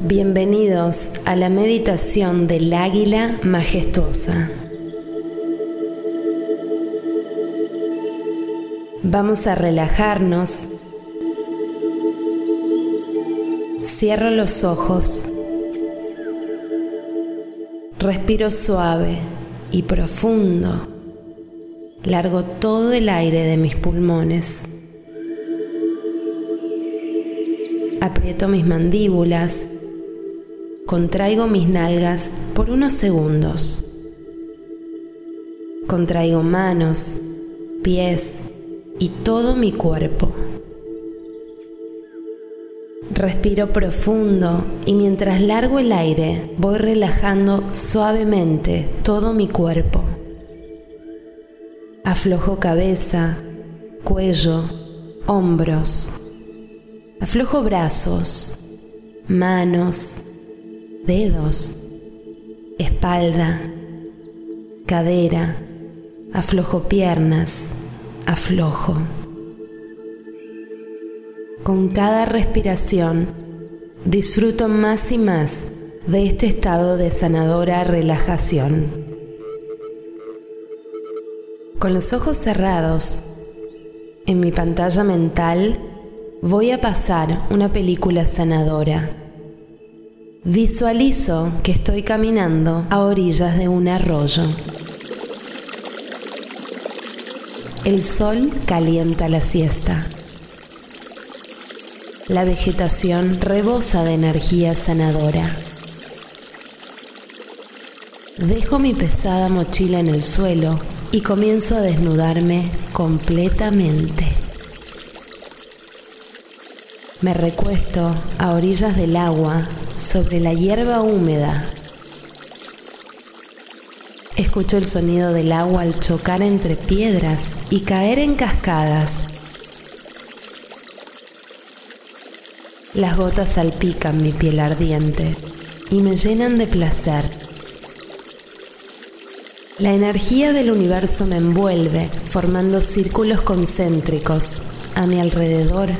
Bienvenidos a la meditación del águila majestuosa. Vamos a relajarnos. Cierro los ojos. Respiro suave y profundo. Largo todo el aire de mis pulmones. Aprieto mis mandíbulas Contraigo mis nalgas por unos segundos. Contraigo manos, pies y todo mi cuerpo. Respiro profundo y mientras largo el aire voy relajando suavemente todo mi cuerpo. Aflojo cabeza, cuello, hombros. Aflojo brazos, manos, dedos, espalda, cadera, aflojo piernas, aflojo. Con cada respiración disfruto más y más de este estado de sanadora relajación. Con los ojos cerrados, en mi pantalla mental voy a pasar una película sanadora Visualizo que estoy caminando a orillas de un arroyo. El sol calienta la siesta. La vegetación rebosa de energía sanadora. Dejo mi pesada mochila en el suelo y comienzo a desnudarme completamente. Me recuesto a orillas del agua sobre la hierba húmeda. Escucho el sonido del agua al chocar entre piedras y caer en cascadas. Las gotas salpican mi piel ardiente y me llenan de placer. La energía del universo me envuelve formando círculos concéntricos a mi alrededor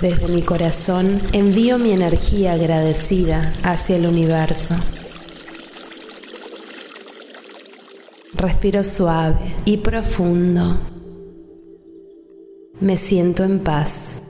desde mi corazón envío mi energía agradecida hacia el universo. Respiro suave y profundo. Me siento en paz.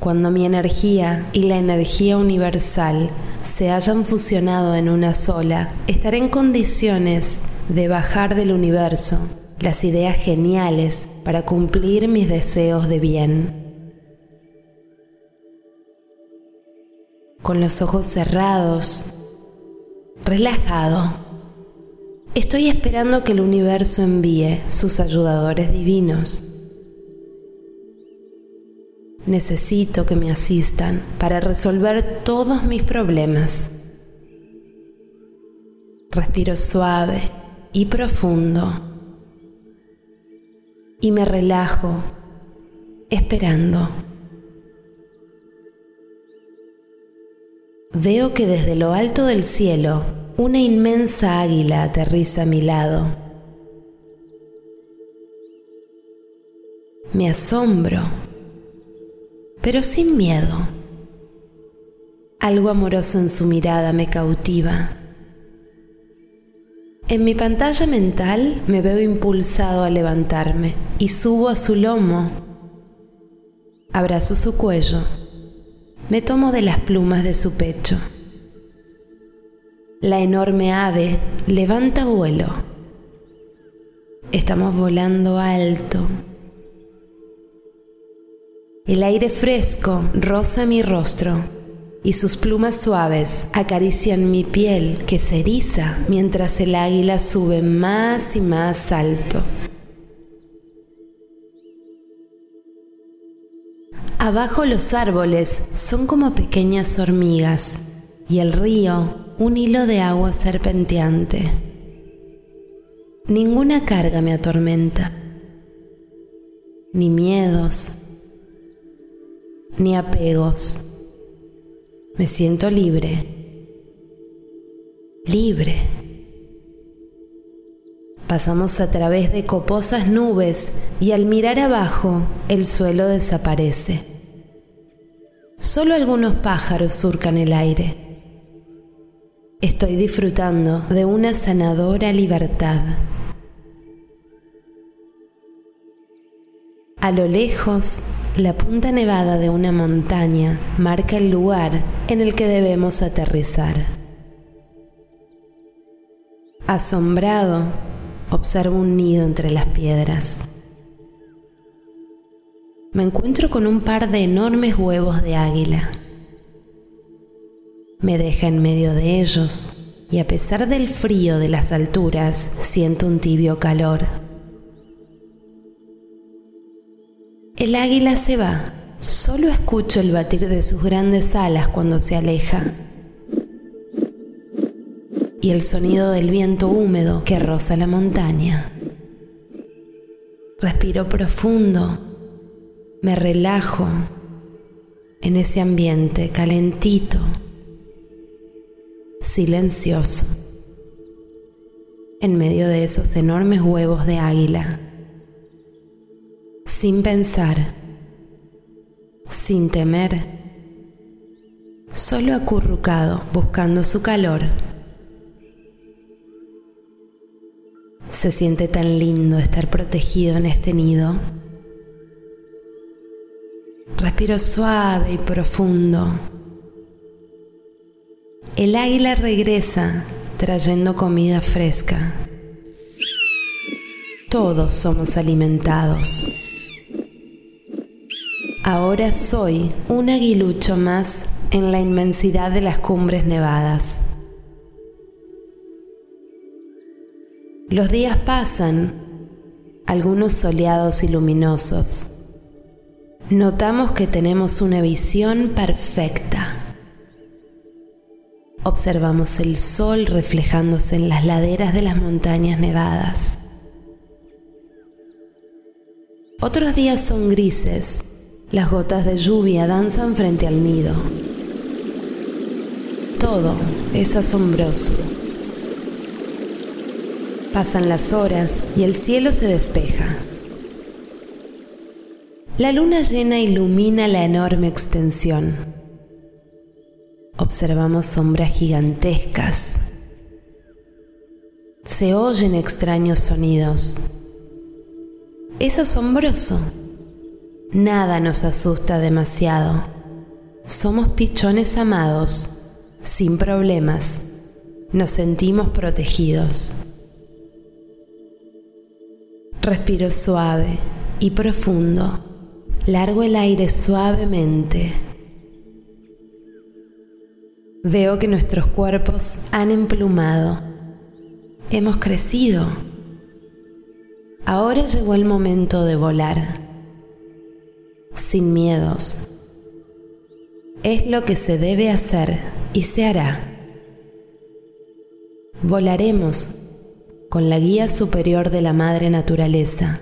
Cuando mi energía y la energía universal se hayan fusionado en una sola, estaré en condiciones de bajar del universo las ideas geniales para cumplir mis deseos de bien. Con los ojos cerrados, relajado, estoy esperando que el universo envíe sus ayudadores divinos. Necesito que me asistan para resolver todos mis problemas. Respiro suave y profundo y me relajo esperando. Veo que desde lo alto del cielo una inmensa águila aterriza a mi lado. Me asombro, pero sin miedo. Algo amoroso en su mirada me cautiva. En mi pantalla mental me veo impulsado a levantarme y subo a su lomo. Abrazo su cuello. Me tomo de las plumas de su pecho. La enorme ave levanta vuelo. Estamos volando alto. El aire fresco roza mi rostro y sus plumas suaves acarician mi piel que se eriza mientras el águila sube más y más alto. Abajo los árboles son como pequeñas hormigas y el río un hilo de agua serpenteante. Ninguna carga me atormenta, ni miedos, ni apegos Me siento libre. Libre. Pasamos a través de coposas nubes y al mirar abajo el suelo desaparece. Solo algunos pájaros surcan el aire. Estoy disfrutando de una sanadora libertad. A lo lejos, la punta nevada de una montaña marca el lugar en el que debemos aterrizar. Asombrado, observo un nido entre las piedras. Me encuentro con un par de enormes huevos de águila. Me deja en medio de ellos y a pesar del frío de las alturas, siento un tibio calor. El águila se va. Solo escucho el batir de sus grandes alas cuando se aleja. Y el sonido del viento húmedo que roza la montaña. Respiro profundo. Me relajo en ese ambiente calentito, silencioso, en medio de esos enormes huevos de águila sin pensar, sin temer, solo acurrucado buscando su calor. Se siente tan lindo estar protegido en este nido. Respiro suave y profundo. El águila regresa trayendo comida fresca. Todos somos alimentados. Ahora soy un aguilucho más en la inmensidad de las cumbres nevadas. Los días pasan, algunos soleados y luminosos. Notamos que tenemos una visión perfecta. Observamos el sol reflejándose en las laderas de las montañas nevadas. Otros días son grises las gotas de lluvia danzan frente al nido. Todo es asombroso. Pasan las horas y el cielo se despeja. La luna llena ilumina la enorme extensión. Observamos sombras gigantescas. Se oyen extraños sonidos. Es asombroso. Nada nos asusta demasiado. Somos pichones amados, sin problemas. Nos sentimos protegidos. Respiro suave y profundo. Largo el aire suavemente. Veo que nuestros cuerpos han emplumado. Hemos crecido. Ahora llegó el momento de volar sin miedos. Es lo que se debe hacer y se hará. Volaremos con la guía superior de la Madre Naturaleza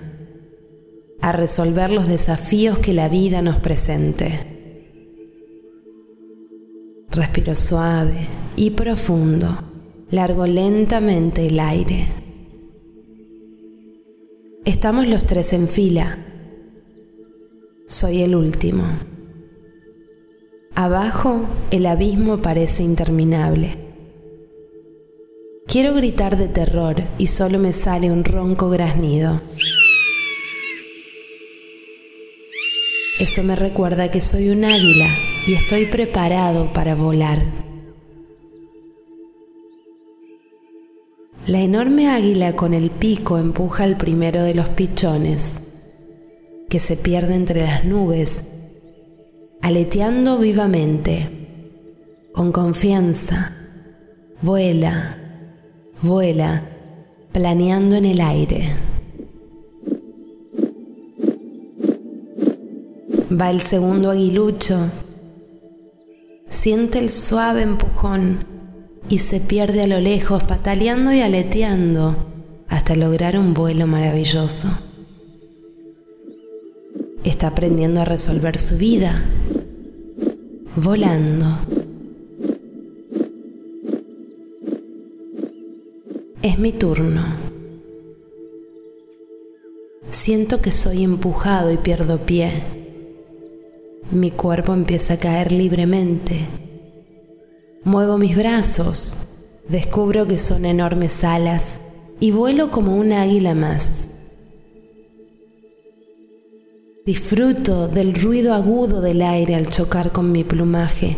a resolver los desafíos que la vida nos presente. Respiro suave y profundo, largo lentamente el aire. Estamos los tres en fila soy el último. Abajo el abismo parece interminable. Quiero gritar de terror y solo me sale un ronco graznido. Eso me recuerda que soy un águila y estoy preparado para volar. La enorme águila con el pico empuja al primero de los pichones que se pierde entre las nubes, aleteando vivamente, con confianza, vuela, vuela, planeando en el aire. Va el segundo aguilucho, siente el suave empujón y se pierde a lo lejos, pataleando y aleteando hasta lograr un vuelo maravilloso está aprendiendo a resolver su vida, volando. Es mi turno. Siento que soy empujado y pierdo pie. Mi cuerpo empieza a caer libremente. Muevo mis brazos, descubro que son enormes alas y vuelo como un águila más. Disfruto del ruido agudo del aire al chocar con mi plumaje.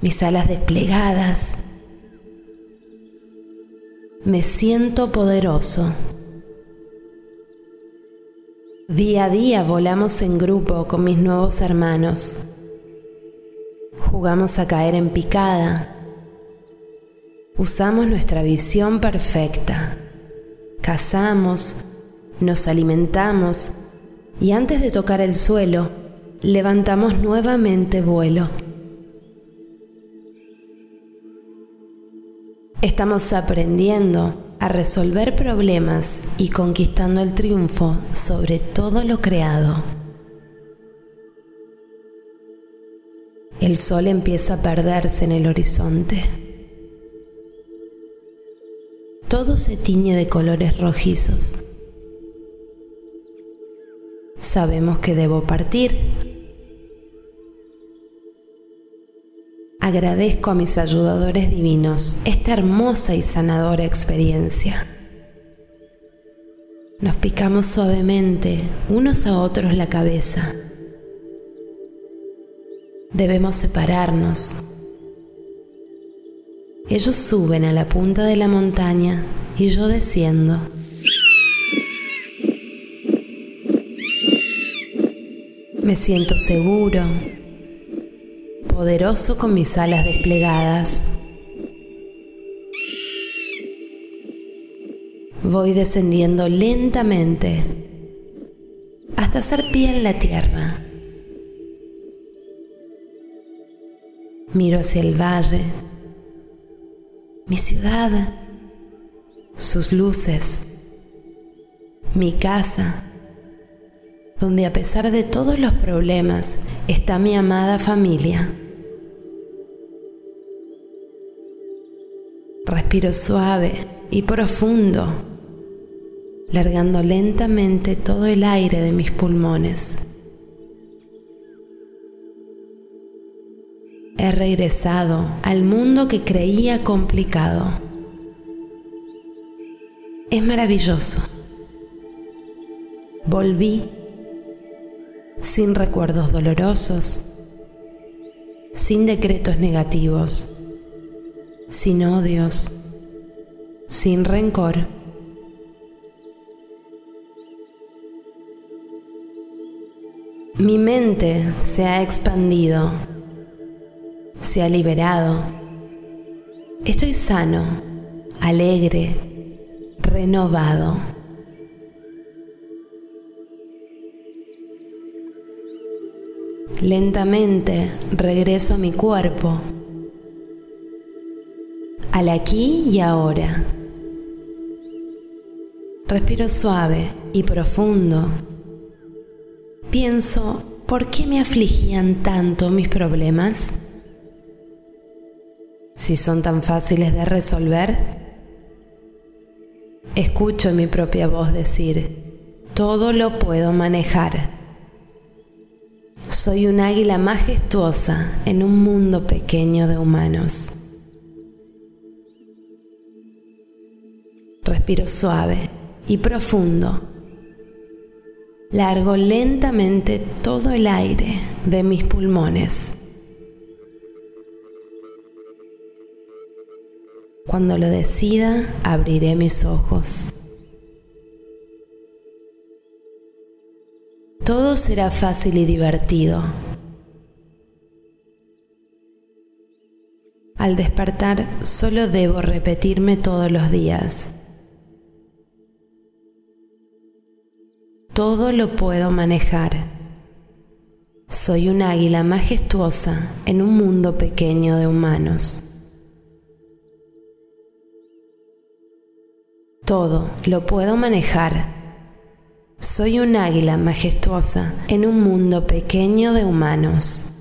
Mis alas desplegadas. Me siento poderoso. Día a día volamos en grupo con mis nuevos hermanos. Jugamos a caer en picada. Usamos nuestra visión perfecta. Cazamos, nos alimentamos y antes de tocar el suelo, levantamos nuevamente vuelo. Estamos aprendiendo a resolver problemas y conquistando el triunfo sobre todo lo creado. El sol empieza a perderse en el horizonte. Todo se tiñe de colores rojizos. Sabemos que debo partir. Agradezco a mis ayudadores divinos esta hermosa y sanadora experiencia. Nos picamos suavemente unos a otros la cabeza. Debemos separarnos. Ellos suben a la punta de la montaña y yo desciendo. Me siento seguro, poderoso con mis alas desplegadas. Voy descendiendo lentamente hasta hacer pie en la tierra. Miro hacia el valle, mi ciudad, sus luces, mi casa donde a pesar de todos los problemas está mi amada familia. Respiro suave y profundo, largando lentamente todo el aire de mis pulmones. He regresado al mundo que creía complicado. Es maravilloso. Volví sin recuerdos dolorosos, sin decretos negativos, sin odios, sin rencor. Mi mente se ha expandido, se ha liberado. Estoy sano, alegre, renovado. Lentamente regreso a mi cuerpo, al aquí y ahora. Respiro suave y profundo. Pienso, ¿por qué me afligían tanto mis problemas? Si son tan fáciles de resolver. Escucho mi propia voz decir, todo lo puedo manejar. Soy un águila majestuosa en un mundo pequeño de humanos. Respiro suave y profundo. Largo lentamente todo el aire de mis pulmones. Cuando lo decida, abriré mis ojos. Todo será fácil y divertido. Al despertar solo debo repetirme todos los días. Todo lo puedo manejar. Soy un águila majestuosa en un mundo pequeño de humanos. Todo lo puedo manejar soy un águila majestuosa en un mundo pequeño de humanos.